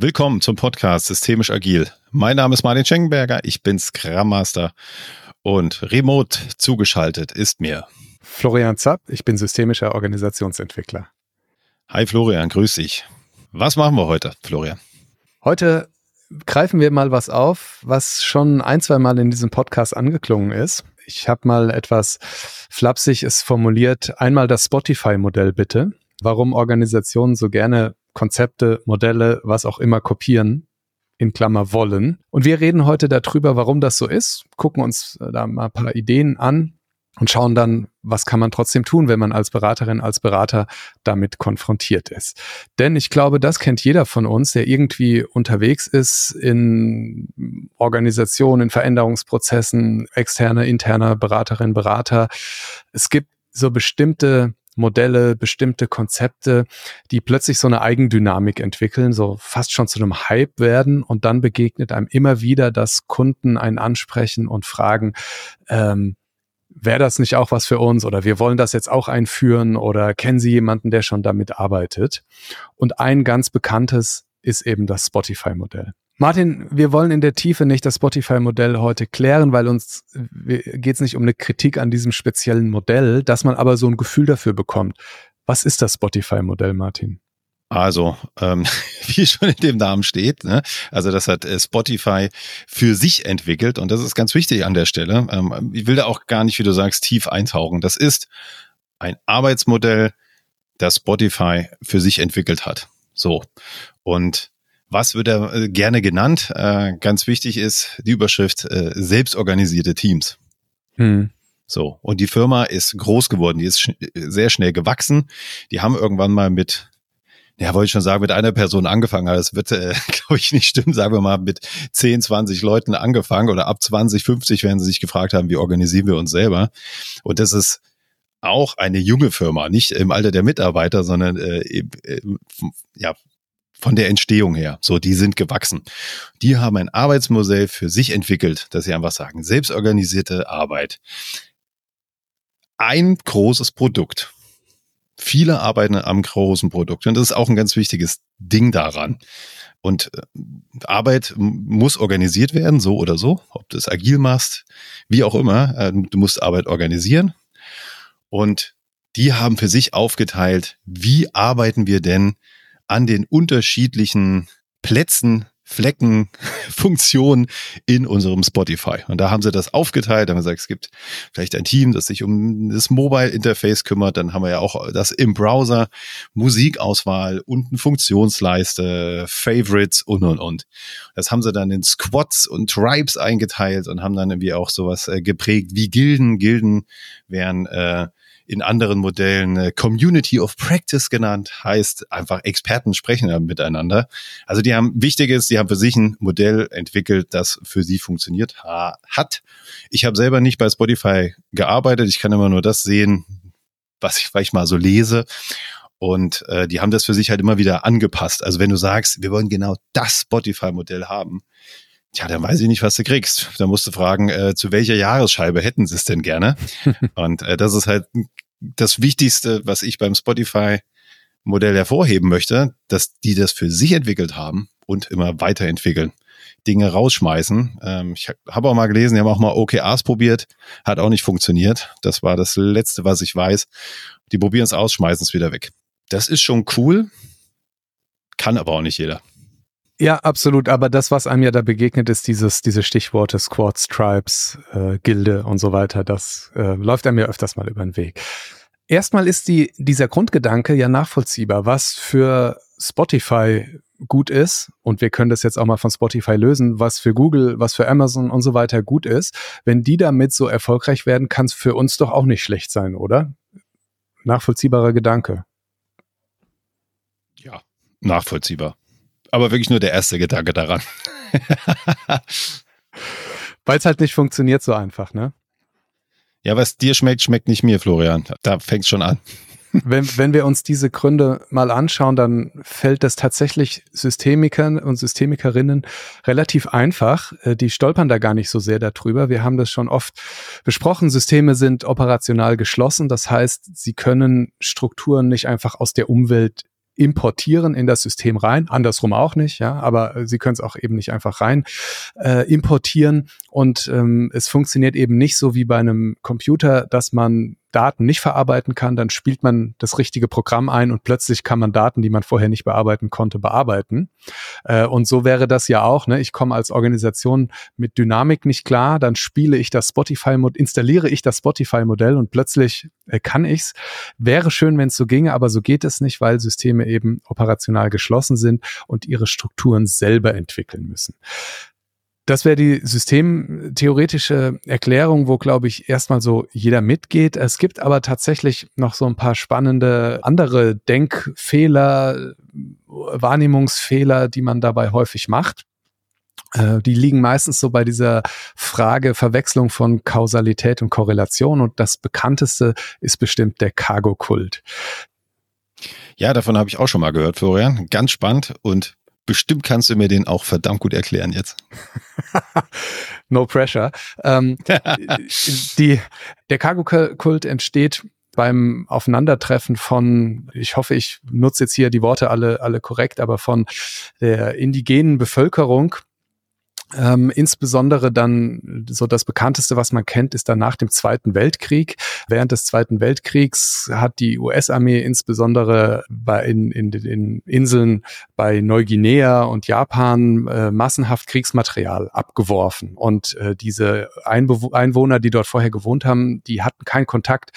Willkommen zum Podcast Systemisch Agil. Mein Name ist Martin Schenkenberger, ich bin Scrum Master und remote zugeschaltet ist mir Florian Zapp, ich bin systemischer Organisationsentwickler. Hi Florian, grüß dich. Was machen wir heute, Florian? Heute greifen wir mal was auf, was schon ein, zwei Mal in diesem Podcast angeklungen ist. Ich habe mal etwas flapsig es formuliert, einmal das Spotify-Modell bitte. Warum Organisationen so gerne Konzepte, Modelle, was auch immer kopieren, in Klammer wollen. Und wir reden heute darüber, warum das so ist, gucken uns äh, da mal ein paar Ideen an und schauen dann, was kann man trotzdem tun, wenn man als Beraterin, als Berater damit konfrontiert ist. Denn ich glaube, das kennt jeder von uns, der irgendwie unterwegs ist in Organisationen, in Veränderungsprozessen, externe, interne Beraterin, Berater. Es gibt so bestimmte Modelle, bestimmte Konzepte, die plötzlich so eine Eigendynamik entwickeln, so fast schon zu einem Hype werden und dann begegnet einem immer wieder, dass Kunden einen ansprechen und fragen, ähm, wäre das nicht auch was für uns oder wir wollen das jetzt auch einführen oder kennen Sie jemanden, der schon damit arbeitet? Und ein ganz bekanntes ist eben das Spotify-Modell. Martin, wir wollen in der Tiefe nicht das Spotify-Modell heute klären, weil uns geht es nicht um eine Kritik an diesem speziellen Modell, dass man aber so ein Gefühl dafür bekommt. Was ist das Spotify-Modell, Martin? Also, ähm, wie schon in dem Namen steht, ne? also das hat äh, Spotify für sich entwickelt und das ist ganz wichtig an der Stelle. Ähm, ich will da auch gar nicht, wie du sagst, tief eintauchen. Das ist ein Arbeitsmodell, das Spotify für sich entwickelt hat. So. Und was wird er äh, gerne genannt? Äh, ganz wichtig ist die Überschrift äh, selbstorganisierte Teams. Hm. So, und die Firma ist groß geworden, die ist sch sehr schnell gewachsen. Die haben irgendwann mal mit, ja, wollte ich schon sagen, mit einer Person angefangen, aber das wird, äh, glaube ich, nicht stimmen. Sagen wir mal, mit 10, 20 Leuten angefangen oder ab 20, 50, wenn sie sich gefragt haben, wie organisieren wir uns selber. Und das ist auch eine junge Firma, nicht im Alter der Mitarbeiter, sondern äh, äh, ja, von der Entstehung her. So, die sind gewachsen. Die haben ein Arbeitsmodell für sich entwickelt, dass sie einfach sagen, selbstorganisierte Arbeit. Ein großes Produkt. Viele arbeiten am großen Produkt und das ist auch ein ganz wichtiges Ding daran. Und äh, Arbeit muss organisiert werden, so oder so, ob du es agil machst, wie auch immer. Äh, du musst Arbeit organisieren. Und die haben für sich aufgeteilt, wie arbeiten wir denn an den unterschiedlichen Plätzen, Flecken, Funktionen in unserem Spotify. Und da haben sie das aufgeteilt, haben gesagt, es gibt vielleicht ein Team, das sich um das Mobile Interface kümmert. Dann haben wir ja auch das im Browser, Musikauswahl, unten Funktionsleiste, Favorites und, und, und. Das haben sie dann in Squads und Tribes eingeteilt und haben dann irgendwie auch sowas äh, geprägt wie Gilden. Gilden wären äh, in anderen Modellen äh, Community of Practice genannt, heißt einfach Experten sprechen miteinander. Also die haben Wichtiges, die haben für sich ein Modell entwickelt, das für sie funktioniert ha hat. Ich habe selber nicht bei Spotify gearbeitet, ich kann immer nur das sehen, was ich vielleicht mal so lese. Und äh, die haben das für sich halt immer wieder angepasst. Also wenn du sagst, wir wollen genau das Spotify-Modell haben, Tja, dann weiß ich nicht, was du kriegst. Da musst du fragen, äh, zu welcher Jahresscheibe hätten sie es denn gerne? Und äh, das ist halt das Wichtigste, was ich beim Spotify-Modell hervorheben möchte, dass die das für sich entwickelt haben und immer weiterentwickeln. Dinge rausschmeißen. Ähm, ich habe auch mal gelesen, die haben auch mal OKRs probiert, hat auch nicht funktioniert. Das war das Letzte, was ich weiß. Die probieren es aus, schmeißen es wieder weg. Das ist schon cool, kann aber auch nicht jeder. Ja, absolut. Aber das, was einem ja da begegnet, ist dieses, diese Stichworte Squads, Tribes, äh, Gilde und so weiter. Das äh, läuft einem ja öfters mal über den Weg. Erstmal ist die, dieser Grundgedanke ja nachvollziehbar, was für Spotify gut ist, und wir können das jetzt auch mal von Spotify lösen, was für Google, was für Amazon und so weiter gut ist. Wenn die damit so erfolgreich werden, kann es für uns doch auch nicht schlecht sein, oder? Nachvollziehbarer Gedanke. Ja, nachvollziehbar aber wirklich nur der erste Gedanke daran. Weil es halt nicht funktioniert so einfach, ne? Ja, was dir schmeckt, schmeckt nicht mir, Florian. Da fängt schon an. Wenn, wenn wir uns diese Gründe mal anschauen, dann fällt das tatsächlich Systemikern und Systemikerinnen relativ einfach. Äh, die stolpern da gar nicht so sehr darüber. Wir haben das schon oft besprochen. Systeme sind operational geschlossen. Das heißt, sie können Strukturen nicht einfach aus der Umwelt importieren in das System rein, andersrum auch nicht, ja, aber äh, sie können es auch eben nicht einfach rein äh, importieren. Und ähm, es funktioniert eben nicht so wie bei einem Computer, dass man Daten nicht verarbeiten kann, dann spielt man das richtige Programm ein und plötzlich kann man Daten, die man vorher nicht bearbeiten konnte, bearbeiten. Äh, und so wäre das ja auch. Ne? Ich komme als Organisation mit Dynamik nicht klar, dann spiele ich das Spotify, installiere ich das Spotify-Modell und plötzlich äh, kann ich's. Wäre schön, wenn es so ginge, aber so geht es nicht, weil Systeme eben operational geschlossen sind und ihre Strukturen selber entwickeln müssen. Das wäre die systemtheoretische Erklärung, wo, glaube ich, erstmal so jeder mitgeht. Es gibt aber tatsächlich noch so ein paar spannende andere Denkfehler, Wahrnehmungsfehler, die man dabei häufig macht. Äh, die liegen meistens so bei dieser Frage Verwechslung von Kausalität und Korrelation. Und das bekannteste ist bestimmt der Cargo-Kult. Ja, davon habe ich auch schon mal gehört, Florian. Ganz spannend und bestimmt kannst du mir den auch verdammt gut erklären jetzt. no pressure. Ähm, die, der Cargo-Kult entsteht beim Aufeinandertreffen von, ich hoffe, ich nutze jetzt hier die Worte alle, alle korrekt, aber von der indigenen Bevölkerung ähm, insbesondere dann so das bekannteste, was man kennt, ist dann nach dem Zweiten Weltkrieg. Während des Zweiten Weltkriegs hat die US-Armee insbesondere bei in, in den Inseln bei Neuguinea und Japan äh, massenhaft Kriegsmaterial abgeworfen. Und äh, diese Einbew Einwohner, die dort vorher gewohnt haben, die hatten keinen Kontakt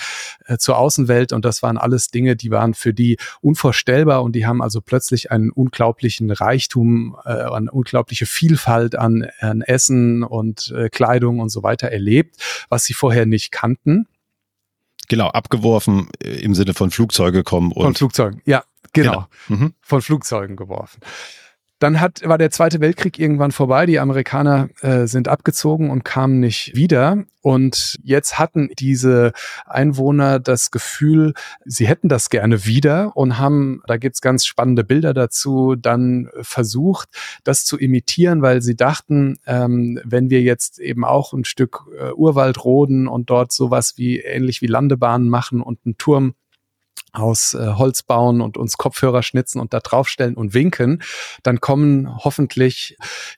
äh, zur Außenwelt und das waren alles Dinge, die waren für die unvorstellbar und die haben also plötzlich einen unglaublichen Reichtum, äh, eine unglaubliche Vielfalt an an, Essen und äh, Kleidung und so weiter erlebt, was sie vorher nicht kannten. Genau, abgeworfen äh, im Sinne von Flugzeuge kommen. Und von Flugzeugen, ja, genau. genau. Mhm. Von Flugzeugen geworfen. Dann hat, war der Zweite Weltkrieg irgendwann vorbei. Die Amerikaner äh, sind abgezogen und kamen nicht wieder. Und jetzt hatten diese Einwohner das Gefühl, sie hätten das gerne wieder und haben, da gibt's ganz spannende Bilder dazu, dann versucht, das zu imitieren, weil sie dachten, ähm, wenn wir jetzt eben auch ein Stück äh, Urwald roden und dort sowas wie ähnlich wie Landebahnen machen und einen Turm aus äh, Holz bauen und uns Kopfhörer schnitzen und da draufstellen und winken, dann kommen hoffentlich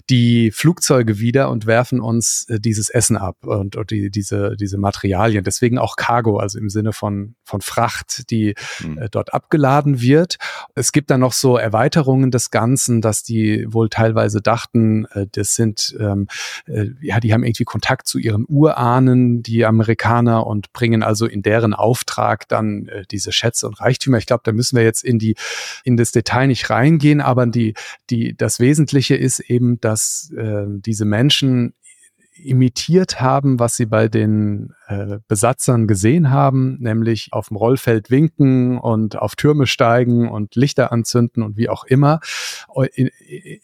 die Flugzeuge wieder und werfen uns äh, dieses Essen ab und, und die, diese, diese Materialien. Deswegen auch Cargo, also im Sinne von, von Fracht, die mhm. äh, dort abgeladen wird. Es gibt dann noch so Erweiterungen des Ganzen, dass die wohl teilweise dachten, äh, das sind, ähm, äh, ja, die haben irgendwie Kontakt zu ihren Urahnen, die Amerikaner, und bringen also in deren Auftrag dann äh, diese Schätze und Reichtümer. Ich glaube, da müssen wir jetzt in die, in das Detail nicht reingehen, aber die, die, das Wesentliche ist eben, dass äh, diese Menschen imitiert haben, was sie bei den äh, Besatzern gesehen haben, nämlich auf dem Rollfeld winken und auf Türme steigen und Lichter anzünden und wie auch immer, in,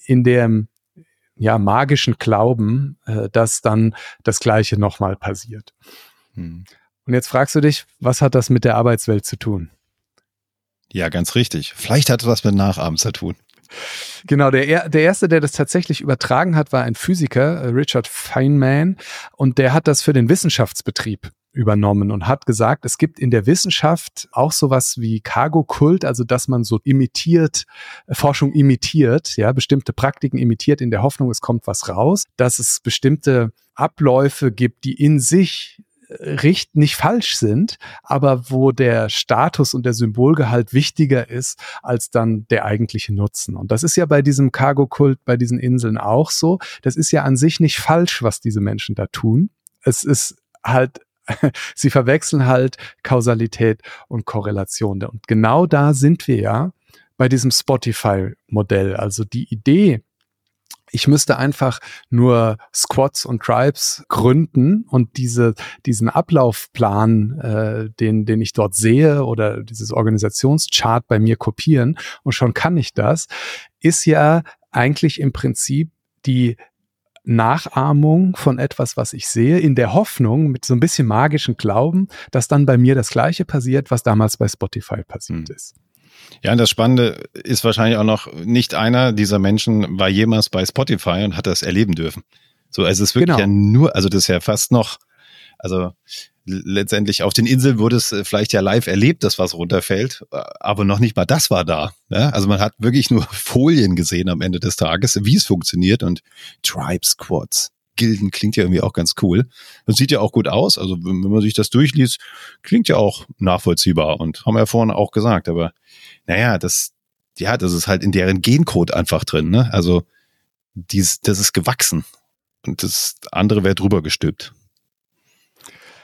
in dem ja, magischen Glauben, äh, dass dann das Gleiche nochmal passiert. Hm. Und jetzt fragst du dich, was hat das mit der Arbeitswelt zu tun? Ja, ganz richtig. Vielleicht hat es was mit Nachahmen zu tun. Genau, der, der erste, der das tatsächlich übertragen hat, war ein Physiker, äh, Richard Feynman, und der hat das für den Wissenschaftsbetrieb übernommen und hat gesagt, es gibt in der Wissenschaft auch sowas wie Cargo-Kult, also dass man so imitiert, äh, Forschung imitiert, ja, bestimmte Praktiken imitiert in der Hoffnung, es kommt was raus, dass es bestimmte Abläufe gibt, die in sich richt nicht falsch sind, aber wo der Status und der Symbolgehalt wichtiger ist als dann der eigentliche Nutzen. Und das ist ja bei diesem Cargo-Kult, bei diesen Inseln auch so. Das ist ja an sich nicht falsch, was diese Menschen da tun. Es ist halt sie verwechseln halt Kausalität und Korrelation. Und genau da sind wir ja bei diesem Spotify-Modell. Also die Idee, ich müsste einfach nur Squads und Tribes gründen und diese, diesen Ablaufplan, äh, den, den ich dort sehe oder dieses Organisationschart bei mir kopieren und schon kann ich das, ist ja eigentlich im Prinzip die Nachahmung von etwas, was ich sehe, in der Hoffnung, mit so ein bisschen magischen Glauben, dass dann bei mir das Gleiche passiert, was damals bei Spotify passiert mhm. ist. Ja, und das Spannende ist wahrscheinlich auch noch, nicht einer dieser Menschen war jemals bei Spotify und hat das erleben dürfen. So, also es ist wirklich genau. ja nur, also das ist ja fast noch Also letztendlich auf den Inseln wurde es äh, vielleicht ja live erlebt, dass was runterfällt, aber noch nicht mal das war da. Ja? Also man hat wirklich nur Folien gesehen am Ende des Tages, wie es funktioniert und Tribe Squads. Gilden klingt ja irgendwie auch ganz cool. Das sieht ja auch gut aus. Also wenn man sich das durchliest, klingt ja auch nachvollziehbar und haben wir ja vorhin auch gesagt. Aber naja, das, ja, das ist halt in deren Gencode einfach drin. Ne? Also dies, das ist gewachsen und das andere wäre drüber gestülpt.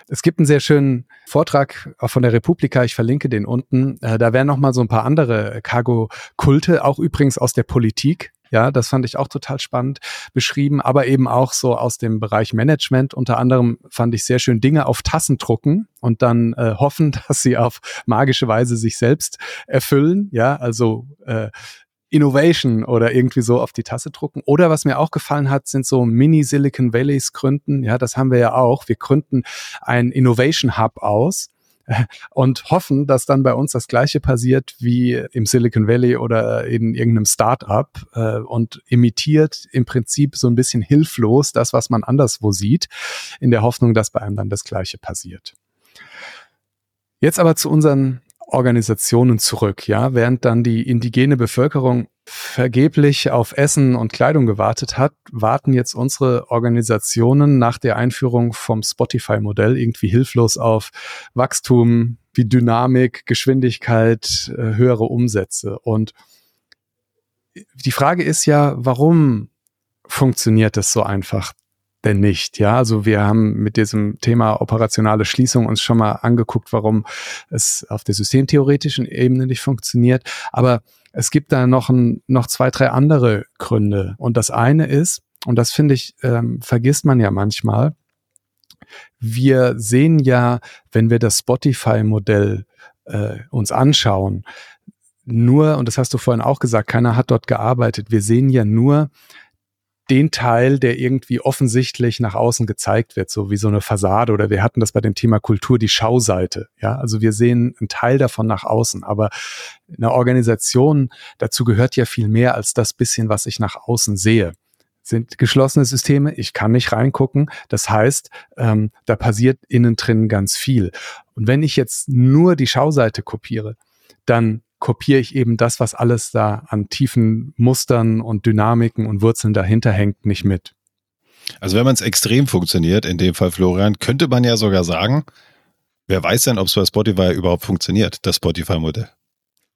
Es gibt einen sehr schönen Vortrag von der Republika, ich verlinke den unten. Äh, da wären noch mal so ein paar andere Cargo-Kulte, auch übrigens aus der Politik. Ja, das fand ich auch total spannend beschrieben, aber eben auch so aus dem Bereich Management. Unter anderem fand ich sehr schön Dinge auf Tassen drucken und dann äh, hoffen, dass sie auf magische Weise sich selbst erfüllen. Ja, also äh, Innovation oder irgendwie so auf die Tasse drucken. Oder was mir auch gefallen hat, sind so Mini-Silicon Valleys gründen. Ja, das haben wir ja auch. Wir gründen ein Innovation Hub aus und hoffen, dass dann bei uns das Gleiche passiert wie im Silicon Valley oder in irgendeinem Startup äh, und imitiert im Prinzip so ein bisschen hilflos das, was man anderswo sieht, in der Hoffnung, dass bei einem dann das Gleiche passiert. Jetzt aber zu unseren Organisationen zurück, ja, während dann die indigene Bevölkerung vergeblich auf Essen und Kleidung gewartet hat, warten jetzt unsere Organisationen nach der Einführung vom Spotify-Modell irgendwie hilflos auf Wachstum, wie Dynamik, Geschwindigkeit, äh, höhere Umsätze. Und die Frage ist ja, warum funktioniert das so einfach? Denn nicht? Ja, also wir haben mit diesem Thema operationale Schließung uns schon mal angeguckt, warum es auf der systemtheoretischen Ebene nicht funktioniert. Aber es gibt da noch, ein, noch zwei, drei andere Gründe. Und das eine ist, und das finde ich, ähm, vergisst man ja manchmal, wir sehen ja, wenn wir das Spotify-Modell äh, uns anschauen, nur, und das hast du vorhin auch gesagt, keiner hat dort gearbeitet. Wir sehen ja nur den Teil, der irgendwie offensichtlich nach außen gezeigt wird, so wie so eine Fassade oder wir hatten das bei dem Thema Kultur, die Schauseite. Ja, also wir sehen einen Teil davon nach außen, aber eine Organisation, dazu gehört ja viel mehr als das bisschen, was ich nach außen sehe sind geschlossene Systeme, ich kann nicht reingucken. Das heißt, ähm, da passiert innen drin ganz viel. Und wenn ich jetzt nur die Schauseite kopiere, dann kopiere ich eben das, was alles da an tiefen Mustern und Dynamiken und Wurzeln dahinter hängt, nicht mit. Also wenn man es extrem funktioniert, in dem Fall Florian, könnte man ja sogar sagen, wer weiß denn, ob es bei Spotify überhaupt funktioniert, das Spotify-Modell.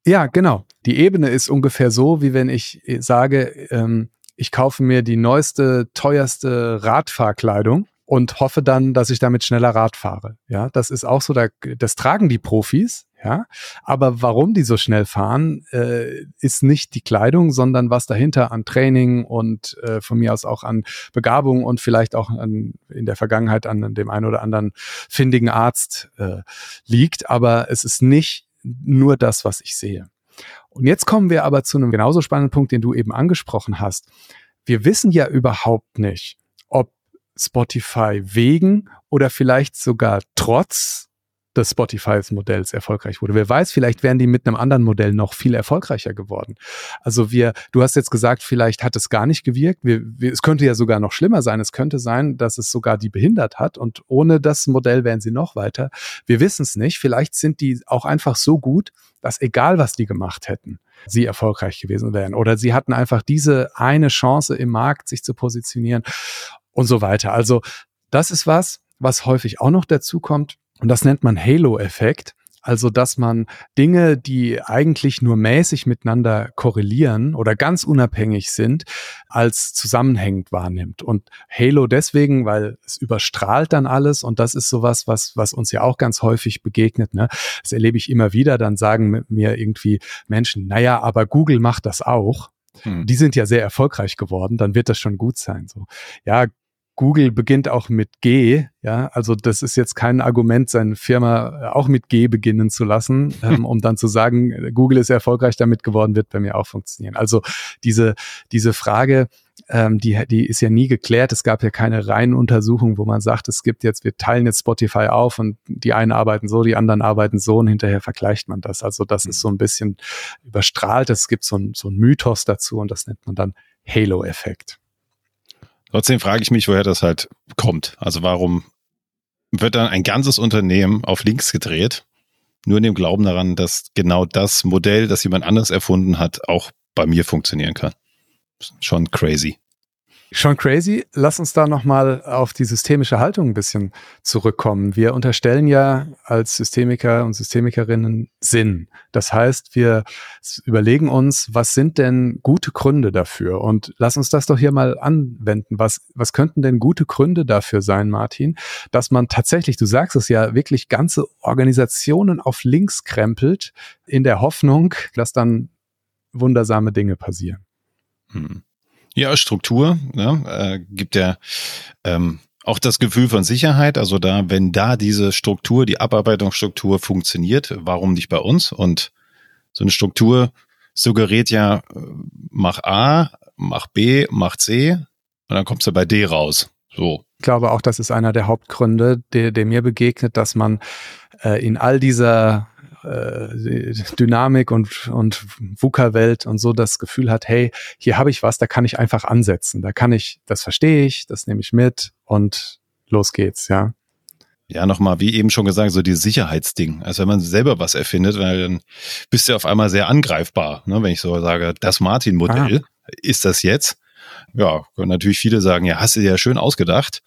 Ja, genau. Die Ebene ist ungefähr so, wie wenn ich sage, ähm, ich kaufe mir die neueste, teuerste Radfahrkleidung und hoffe dann, dass ich damit schneller Rad fahre. Ja, das ist auch so, da, das tragen die Profis, ja, aber warum die so schnell fahren, äh, ist nicht die Kleidung, sondern was dahinter an Training und äh, von mir aus auch an Begabung und vielleicht auch an, in der Vergangenheit an dem einen oder anderen findigen Arzt äh, liegt. Aber es ist nicht nur das, was ich sehe. Und jetzt kommen wir aber zu einem genauso spannenden Punkt, den du eben angesprochen hast. Wir wissen ja überhaupt nicht, ob Spotify wegen oder vielleicht sogar trotz des Spotify-Modells erfolgreich wurde. Wer weiß, vielleicht wären die mit einem anderen Modell noch viel erfolgreicher geworden. Also wir, du hast jetzt gesagt, vielleicht hat es gar nicht gewirkt. Wir, wir, es könnte ja sogar noch schlimmer sein. Es könnte sein, dass es sogar die behindert hat und ohne das Modell wären sie noch weiter. Wir wissen es nicht. Vielleicht sind die auch einfach so gut, dass egal was die gemacht hätten, sie erfolgreich gewesen wären. Oder sie hatten einfach diese eine Chance im Markt, sich zu positionieren und so weiter. Also das ist was, was häufig auch noch dazu kommt und das nennt man Halo-Effekt. Also, dass man Dinge, die eigentlich nur mäßig miteinander korrelieren oder ganz unabhängig sind, als zusammenhängend wahrnimmt. Und Halo deswegen, weil es überstrahlt dann alles und das ist sowas, was, was uns ja auch ganz häufig begegnet. Ne? Das erlebe ich immer wieder. Dann sagen mir irgendwie Menschen, naja, aber Google macht das auch. Hm. Die sind ja sehr erfolgreich geworden, dann wird das schon gut sein. So, ja, Google beginnt auch mit G, ja, also das ist jetzt kein Argument, seine Firma auch mit G beginnen zu lassen, ähm, um dann zu sagen, Google ist erfolgreich damit geworden, wird bei mir auch funktionieren. Also diese, diese Frage, ähm, die, die ist ja nie geklärt. Es gab ja keine reinen Untersuchungen, wo man sagt, es gibt jetzt, wir teilen jetzt Spotify auf und die einen arbeiten so, die anderen arbeiten so und hinterher vergleicht man das. Also das ist mhm. so ein bisschen überstrahlt. Es gibt so ein, so ein Mythos dazu und das nennt man dann Halo-Effekt. Trotzdem frage ich mich, woher das halt kommt. Also warum wird dann ein ganzes Unternehmen auf links gedreht, nur in dem Glauben daran, dass genau das Modell, das jemand anders erfunden hat, auch bei mir funktionieren kann. Schon crazy. Schon crazy. Lass uns da nochmal auf die systemische Haltung ein bisschen zurückkommen. Wir unterstellen ja als Systemiker und Systemikerinnen Sinn. Das heißt, wir überlegen uns, was sind denn gute Gründe dafür? Und lass uns das doch hier mal anwenden. Was, was könnten denn gute Gründe dafür sein, Martin, dass man tatsächlich, du sagst es ja, wirklich ganze Organisationen auf links krempelt in der Hoffnung, dass dann wundersame Dinge passieren? Hm. Ja, Struktur ne, äh, gibt ja ähm, auch das Gefühl von Sicherheit. Also da, wenn da diese Struktur, die Abarbeitungsstruktur funktioniert, warum nicht bei uns? Und so eine Struktur suggeriert ja, äh, mach A, mach B, mach C und dann kommst du bei D raus. So. Ich glaube auch, das ist einer der Hauptgründe, der, der mir begegnet, dass man äh, in all dieser äh, Dynamik und, und VUCA-Welt und so das Gefühl hat, hey, hier habe ich was, da kann ich einfach ansetzen. Da kann ich, das verstehe ich, das nehme ich mit und los geht's, ja. Ja, nochmal, wie eben schon gesagt, so dieses Sicherheitsding. Also wenn man selber was erfindet, dann bist du auf einmal sehr angreifbar. Ne? Wenn ich so sage, das Martin-Modell, ah. ist das jetzt? Ja, können natürlich viele sagen, ja, hast du dir ja schön ausgedacht.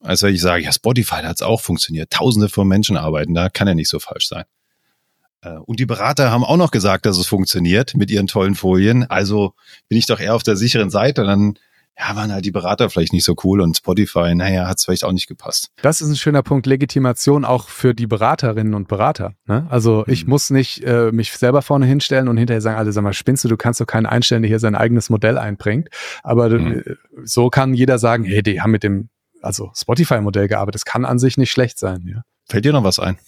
Also wenn ich sage, ja, Spotify hat es auch funktioniert. Tausende von Menschen arbeiten da, kann ja nicht so falsch sein. Äh, und die Berater haben auch noch gesagt, dass es funktioniert mit ihren tollen Folien. Also bin ich doch eher auf der sicheren Seite. Und dann ja, waren halt die Berater vielleicht nicht so cool und Spotify, naja, hat es vielleicht auch nicht gepasst. Das ist ein schöner Punkt, Legitimation auch für die Beraterinnen und Berater. Ne? Also mhm. ich muss nicht äh, mich selber vorne hinstellen und hinterher sagen, alle sag mal, spinnst du, du kannst doch keinen einstellen, der hier sein eigenes Modell einbringt. Aber mhm. äh, so kann jeder sagen, hey, die haben mit dem also Spotify-Modell gearbeitet. Das kann an sich nicht schlecht sein. Ja. Fällt dir noch was ein?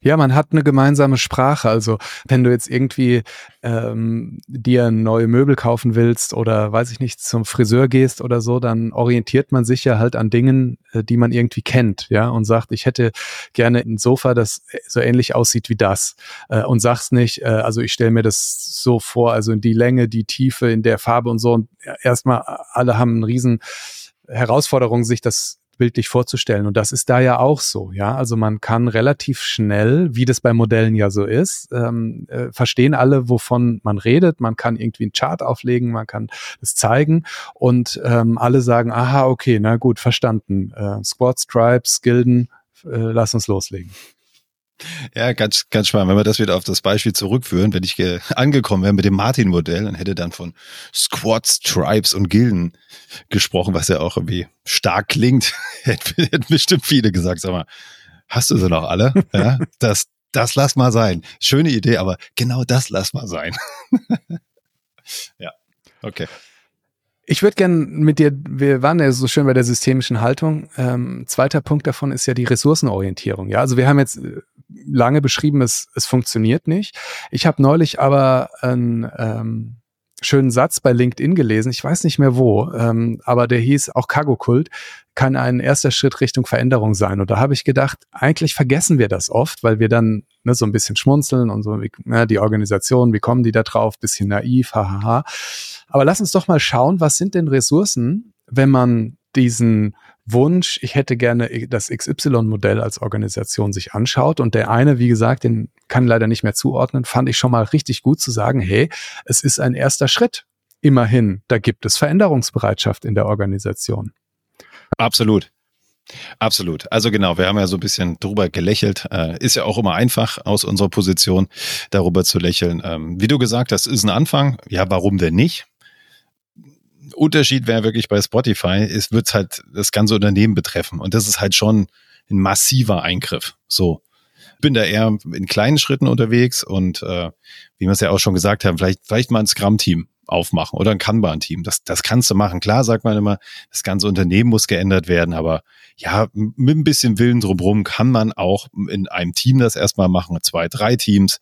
Ja, man hat eine gemeinsame Sprache. Also wenn du jetzt irgendwie ähm, dir neue Möbel kaufen willst oder weiß ich nicht, zum Friseur gehst oder so, dann orientiert man sich ja halt an Dingen, äh, die man irgendwie kennt, ja, und sagt, ich hätte gerne ein Sofa, das so ähnlich aussieht wie das. Äh, und sagst nicht, äh, also ich stelle mir das so vor, also in die Länge, die Tiefe, in der Farbe und so. Und erstmal, alle haben einen riesen Herausforderung, sich das bildlich vorzustellen. Und das ist da ja auch so, ja. Also man kann relativ schnell, wie das bei Modellen ja so ist, ähm, äh, verstehen alle, wovon man redet. Man kann irgendwie einen Chart auflegen, man kann es zeigen und ähm, alle sagen, aha, okay, na gut, verstanden. Äh, Squad, Stripes, Gilden, äh, lass uns loslegen. Ja, ganz, ganz spannend. Wenn wir das wieder auf das Beispiel zurückführen, wenn ich angekommen wäre mit dem Martin-Modell und hätte dann von Squads, Tribes und Gilden gesprochen, was ja auch irgendwie stark klingt, hätten bestimmt viele gesagt, sag mal, hast du sie noch alle? Ja, das, das lass mal sein. Schöne Idee, aber genau das lass mal sein. ja, okay. Ich würde gerne mit dir, wir waren ja so schön bei der systemischen Haltung. Ähm, zweiter Punkt davon ist ja die Ressourcenorientierung. Ja, also wir haben jetzt äh, lange beschrieben, es, es funktioniert nicht. Ich habe neulich aber einen ähm, schönen Satz bei LinkedIn gelesen, ich weiß nicht mehr wo, ähm, aber der hieß auch Cargo-Kult kann ein erster Schritt Richtung Veränderung sein. Und da habe ich gedacht, eigentlich vergessen wir das oft, weil wir dann ne, so ein bisschen schmunzeln und so, wie, ne, die Organisation, wie kommen die da drauf, bisschen naiv, hahaha. Aber lass uns doch mal schauen, was sind denn Ressourcen, wenn man diesen Wunsch, ich hätte gerne das XY-Modell als Organisation sich anschaut. Und der eine, wie gesagt, den kann leider nicht mehr zuordnen, fand ich schon mal richtig gut zu sagen, hey, es ist ein erster Schritt. Immerhin, da gibt es Veränderungsbereitschaft in der Organisation. Absolut. Absolut. Also genau, wir haben ja so ein bisschen drüber gelächelt. Äh, ist ja auch immer einfach aus unserer Position darüber zu lächeln. Ähm, wie du gesagt hast, ist ein Anfang. Ja, warum denn nicht? Unterschied wäre wirklich bei Spotify, es wird halt das ganze Unternehmen betreffen. Und das ist halt schon ein massiver Eingriff. So. Bin da eher in kleinen Schritten unterwegs und äh, wie wir es ja auch schon gesagt haben, vielleicht, vielleicht mal ein Scrum-Team aufmachen oder ein Kanban-Team. Das, das kannst du machen. Klar sagt man immer, das ganze Unternehmen muss geändert werden, aber ja, mit ein bisschen Willen drumherum kann man auch in einem Team das erstmal machen, zwei, drei Teams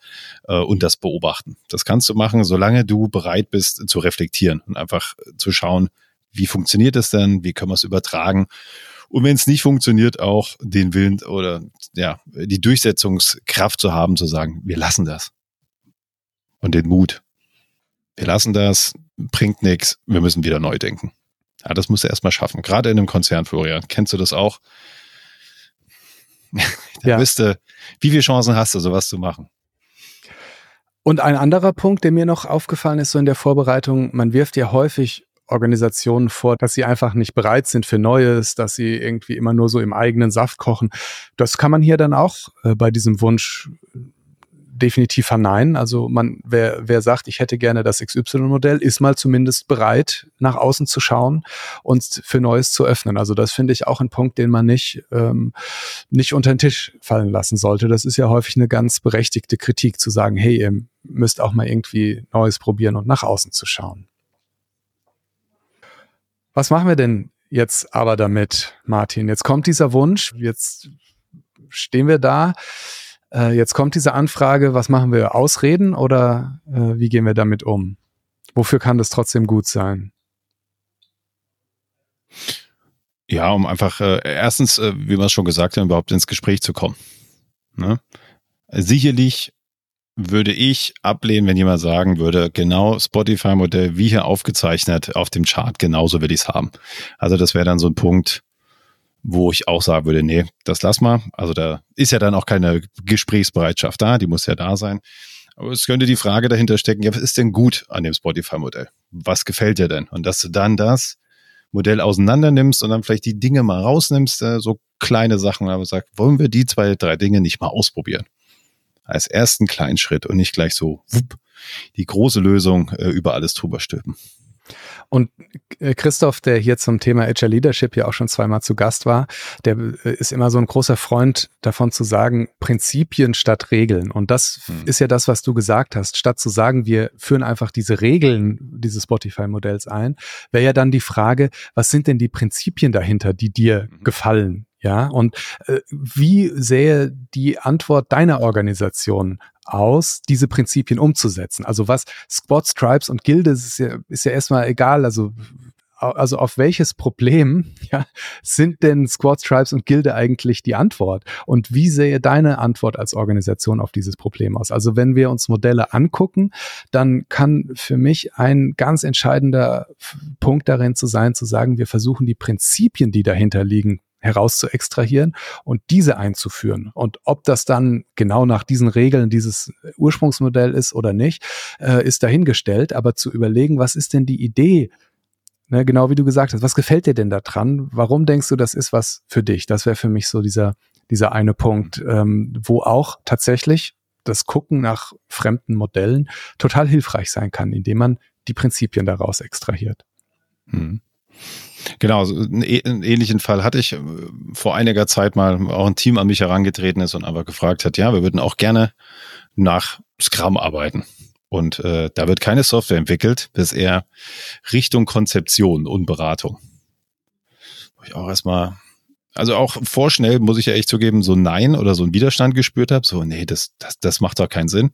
äh, und das beobachten. Das kannst du machen, solange du bereit bist zu reflektieren und einfach zu schauen, wie funktioniert das denn, wie können wir es übertragen. Und wenn es nicht funktioniert, auch den Willen oder ja, die Durchsetzungskraft zu haben, zu sagen, wir lassen das. Und den Mut. Wir lassen das, bringt nichts, wir müssen wieder neu denken. Ja, das musst du erstmal schaffen. Gerade in einem Konzern, Florian. Kennst du das auch? da ja. wüsste, wie viele Chancen hast du, sowas zu machen. Und ein anderer Punkt, der mir noch aufgefallen ist, so in der Vorbereitung, man wirft ja häufig Organisationen vor, dass sie einfach nicht bereit sind für Neues, dass sie irgendwie immer nur so im eigenen Saft kochen. Das kann man hier dann auch äh, bei diesem Wunsch definitiv verneinen. Also man, wer, wer sagt, ich hätte gerne das XY-Modell, ist mal zumindest bereit, nach außen zu schauen und für Neues zu öffnen. Also das finde ich auch ein Punkt, den man nicht, ähm, nicht unter den Tisch fallen lassen sollte. Das ist ja häufig eine ganz berechtigte Kritik, zu sagen, hey, ihr müsst auch mal irgendwie Neues probieren und nach außen zu schauen. Was machen wir denn jetzt aber damit, Martin? Jetzt kommt dieser Wunsch, jetzt stehen wir da, äh, jetzt kommt diese Anfrage, was machen wir? Ausreden oder äh, wie gehen wir damit um? Wofür kann das trotzdem gut sein? Ja, um einfach äh, erstens, äh, wie wir es schon gesagt haben, überhaupt ins Gespräch zu kommen. Ne? Sicherlich würde ich ablehnen, wenn jemand sagen würde, genau Spotify-Modell wie hier aufgezeichnet auf dem Chart, genauso will ich es haben. Also das wäre dann so ein Punkt, wo ich auch sagen würde, nee, das lass mal. Also da ist ja dann auch keine Gesprächsbereitschaft da, die muss ja da sein. Aber es könnte die Frage dahinter stecken, ja, was ist denn gut an dem Spotify-Modell? Was gefällt dir denn? Und dass du dann das Modell auseinander nimmst und dann vielleicht die Dinge mal rausnimmst, äh, so kleine Sachen, aber sagst, wollen wir die zwei, drei Dinge nicht mal ausprobieren? Als ersten kleinen Schritt und nicht gleich so wupp, die große Lösung äh, über alles drüber stülpen. Und äh, Christoph, der hier zum Thema Agile Leadership ja auch schon zweimal zu Gast war, der äh, ist immer so ein großer Freund davon zu sagen, Prinzipien statt Regeln. Und das hm. ist ja das, was du gesagt hast. Statt zu sagen, wir führen einfach diese Regeln dieses Spotify-Modells ein, wäre ja dann die Frage, was sind denn die Prinzipien dahinter, die dir mhm. gefallen? Ja, und äh, wie sähe die Antwort deiner Organisation aus, diese Prinzipien umzusetzen? Also was Squads, Tribes und Gilde ist ja, ist ja erstmal egal. Also also auf welches Problem ja, sind denn Squads, Tribes und Gilde eigentlich die Antwort? Und wie sähe deine Antwort als Organisation auf dieses Problem aus? Also wenn wir uns Modelle angucken, dann kann für mich ein ganz entscheidender Punkt darin zu sein, zu sagen, wir versuchen die Prinzipien, die dahinter liegen, heraus zu extrahieren und diese einzuführen. Und ob das dann genau nach diesen Regeln dieses Ursprungsmodell ist oder nicht, äh, ist dahingestellt. Aber zu überlegen, was ist denn die Idee? Ne, genau wie du gesagt hast, was gefällt dir denn da dran? Warum denkst du, das ist was für dich? Das wäre für mich so dieser, dieser eine Punkt, ähm, wo auch tatsächlich das Gucken nach fremden Modellen total hilfreich sein kann, indem man die Prinzipien daraus extrahiert. Hm. Genau, einen, einen, ähnlichen Fall hatte ich äh, vor einiger Zeit mal, auch ein Team an mich herangetreten ist und aber gefragt hat, ja, wir würden auch gerne nach Scrum arbeiten. Und äh, da wird keine Software entwickelt, bis eher Richtung Konzeption und Beratung. Wo ich auch erstmal, also auch vorschnell, muss ich ja echt zugeben, so Nein oder so einen Widerstand gespürt habe, so, nee, das, das, das macht doch keinen Sinn.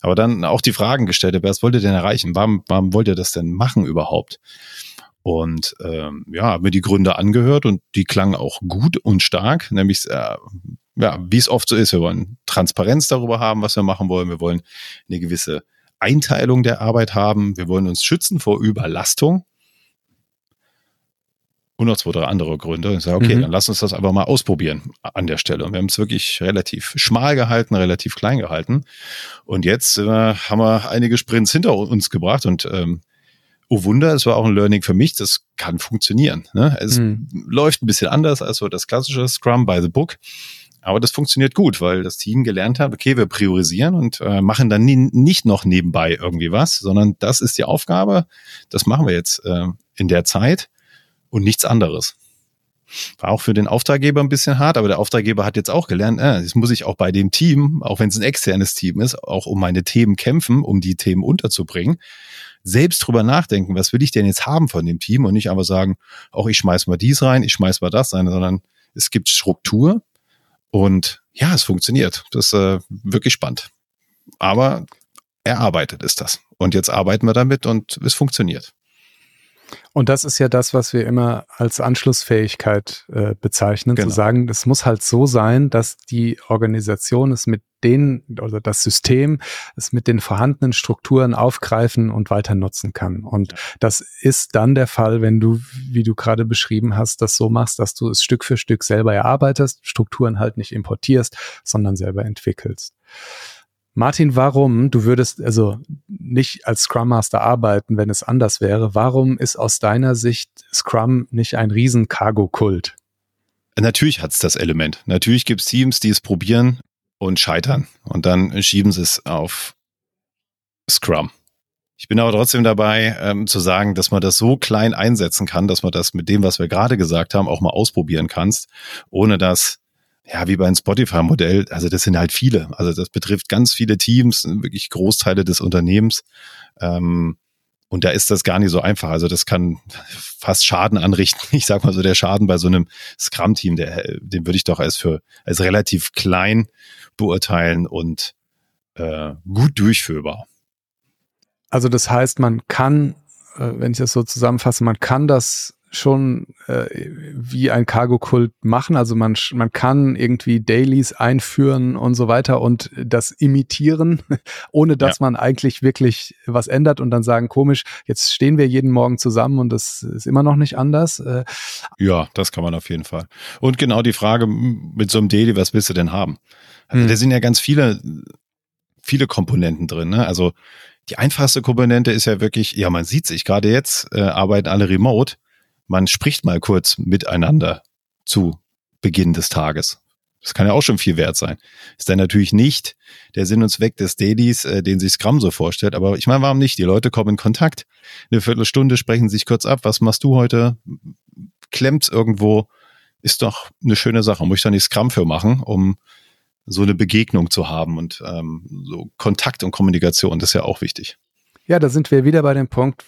Aber dann auch die Fragen gestellt habe, was wollt ihr denn erreichen? Warum, warum wollt ihr das denn machen überhaupt? Und ähm, ja, habe mir die Gründe angehört und die klangen auch gut und stark, nämlich äh, ja, wie es oft so ist, wir wollen Transparenz darüber haben, was wir machen wollen. Wir wollen eine gewisse Einteilung der Arbeit haben. Wir wollen uns schützen vor Überlastung. Und noch zwei, drei andere Gründe. Und ich sage, okay, mhm. dann lass uns das einfach mal ausprobieren an der Stelle. Und wir haben es wirklich relativ schmal gehalten, relativ klein gehalten. Und jetzt äh, haben wir einige Sprints hinter uns gebracht und ähm, oh Wunder, es war auch ein Learning für mich, das kann funktionieren. Ne? Es mhm. läuft ein bisschen anders als so das klassische Scrum by the Book. Aber das funktioniert gut, weil das Team gelernt hat, okay, wir priorisieren und äh, machen dann nie, nicht noch nebenbei irgendwie was, sondern das ist die Aufgabe. Das machen wir jetzt äh, in der Zeit und nichts anderes. War auch für den Auftraggeber ein bisschen hart, aber der Auftraggeber hat jetzt auch gelernt, äh, jetzt muss ich auch bei dem Team, auch wenn es ein externes Team ist, auch um meine Themen kämpfen, um die Themen unterzubringen selbst drüber nachdenken, was will ich denn jetzt haben von dem Team und nicht einfach sagen, auch ich schmeiß mal dies rein, ich schmeiß mal das rein, sondern es gibt Struktur und ja, es funktioniert. Das ist äh, wirklich spannend. Aber erarbeitet ist das. Und jetzt arbeiten wir damit und es funktioniert. Und das ist ja das, was wir immer als Anschlussfähigkeit äh, bezeichnen, genau. zu sagen, es muss halt so sein, dass die Organisation es mit den oder das System es mit den vorhandenen Strukturen aufgreifen und weiter nutzen kann. Und ja. das ist dann der Fall, wenn du, wie du gerade beschrieben hast, das so machst, dass du es Stück für Stück selber erarbeitest, Strukturen halt nicht importierst, sondern selber entwickelst. Martin, warum, du würdest also nicht als Scrum Master arbeiten, wenn es anders wäre, warum ist aus deiner Sicht Scrum nicht ein riesen Cargo-Kult? Natürlich hat es das Element. Natürlich gibt es Teams, die es probieren und scheitern und dann schieben sie es auf Scrum. Ich bin aber trotzdem dabei ähm, zu sagen, dass man das so klein einsetzen kann, dass man das mit dem, was wir gerade gesagt haben, auch mal ausprobieren kannst, ohne dass ja, wie beim Spotify-Modell, also das sind halt viele. Also das betrifft ganz viele Teams, wirklich Großteile des Unternehmens. Ähm, und da ist das gar nicht so einfach. Also das kann fast Schaden anrichten. Ich sag mal so, der Schaden bei so einem Scrum-Team, den würde ich doch als für als relativ klein beurteilen und äh, gut durchführbar. Also das heißt, man kann, äh, wenn ich das so zusammenfasse, man kann das schon äh, wie ein Cargo-Kult machen. Also man, man kann irgendwie Dailies einführen und so weiter und das imitieren, ohne dass ja. man eigentlich wirklich was ändert und dann sagen, komisch, jetzt stehen wir jeden Morgen zusammen und das ist immer noch nicht anders. Äh, ja, das kann man auf jeden Fall. Und genau die Frage mit so einem Daily, was willst du denn haben? Also hm. da sind ja ganz viele, viele Komponenten drin. Ne? Also die einfachste Komponente ist ja wirklich, ja, man sieht sich gerade jetzt, äh, arbeiten alle remote man spricht mal kurz miteinander zu Beginn des Tages. Das kann ja auch schon viel wert sein. Ist dann natürlich nicht der Sinn und Zweck des Dailies, äh, den sich Scrum so vorstellt. Aber ich meine, warum nicht? Die Leute kommen in Kontakt. Eine Viertelstunde sprechen sich kurz ab. Was machst du heute? Klemmt's irgendwo? Ist doch eine schöne Sache. Muss ich da nicht Scrum für machen, um so eine Begegnung zu haben und ähm, so Kontakt und Kommunikation. Das ist ja auch wichtig. Ja, da sind wir wieder bei dem Punkt,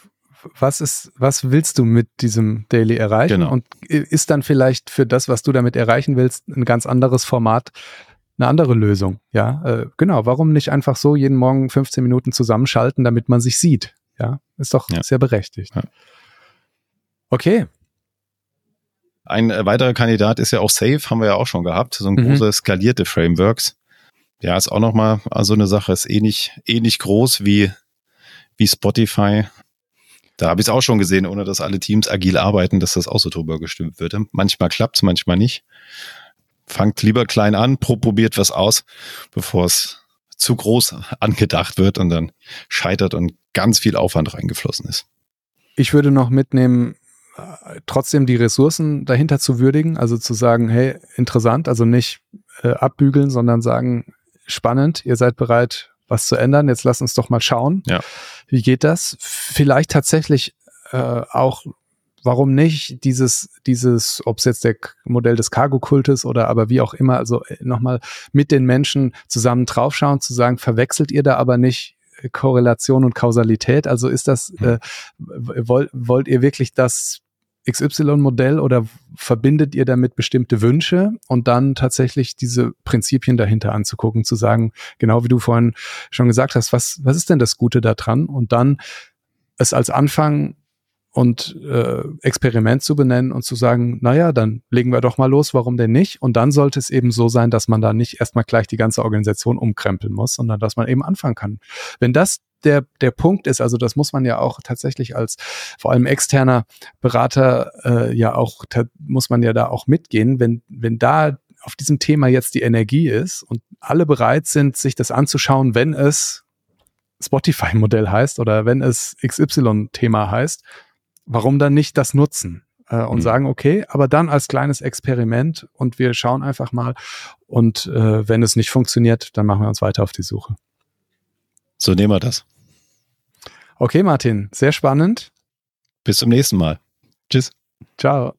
was ist, was willst du mit diesem Daily erreichen? Genau. Und ist dann vielleicht für das, was du damit erreichen willst, ein ganz anderes Format, eine andere Lösung? Ja, äh, genau. Warum nicht einfach so jeden Morgen 15 Minuten zusammenschalten, damit man sich sieht? Ja, ist doch ja. sehr berechtigt. Ja. Okay. Ein äh, weiterer Kandidat ist ja auch Safe, haben wir ja auch schon gehabt. So ein mhm. große skalierte Frameworks. Ja, ist auch nochmal so eine Sache, ist ähnlich, ähnlich groß wie, wie Spotify. Da habe ich es auch schon gesehen, ohne dass alle Teams agil arbeiten, dass das auch so drüber gestimmt wird. Manchmal klappt's, manchmal nicht. Fangt lieber klein an, probiert was aus, bevor es zu groß angedacht wird und dann scheitert und ganz viel Aufwand reingeflossen ist. Ich würde noch mitnehmen, äh, trotzdem die Ressourcen dahinter zu würdigen, also zu sagen, hey, interessant, also nicht äh, abbügeln, sondern sagen, spannend, ihr seid bereit, was zu ändern. Jetzt lass uns doch mal schauen. Ja. Wie geht das? Vielleicht tatsächlich äh, auch, warum nicht dieses, dieses, ob es jetzt der Modell des Cargo-Kultes oder aber wie auch immer, also äh, nochmal mit den Menschen zusammen draufschauen, zu sagen, verwechselt ihr da aber nicht Korrelation und Kausalität? Also ist das, hm. äh, wollt, wollt ihr wirklich das XY-Modell oder verbindet ihr damit bestimmte Wünsche und dann tatsächlich diese Prinzipien dahinter anzugucken, zu sagen, genau wie du vorhin schon gesagt hast, was, was ist denn das Gute daran? Und dann es als Anfang und äh, Experiment zu benennen und zu sagen, naja, dann legen wir doch mal los, warum denn nicht? Und dann sollte es eben so sein, dass man da nicht erstmal gleich die ganze Organisation umkrempeln muss, sondern dass man eben anfangen kann. Wenn das der, der Punkt ist, also das muss man ja auch tatsächlich als vor allem externer Berater äh, ja auch, muss man ja da auch mitgehen, wenn, wenn da auf diesem Thema jetzt die Energie ist und alle bereit sind, sich das anzuschauen, wenn es Spotify-Modell heißt oder wenn es XY-Thema heißt, warum dann nicht das nutzen? Äh, und mhm. sagen, okay, aber dann als kleines Experiment und wir schauen einfach mal und äh, wenn es nicht funktioniert, dann machen wir uns weiter auf die Suche. So nehmen wir das. Okay, Martin, sehr spannend. Bis zum nächsten Mal. Tschüss. Ciao.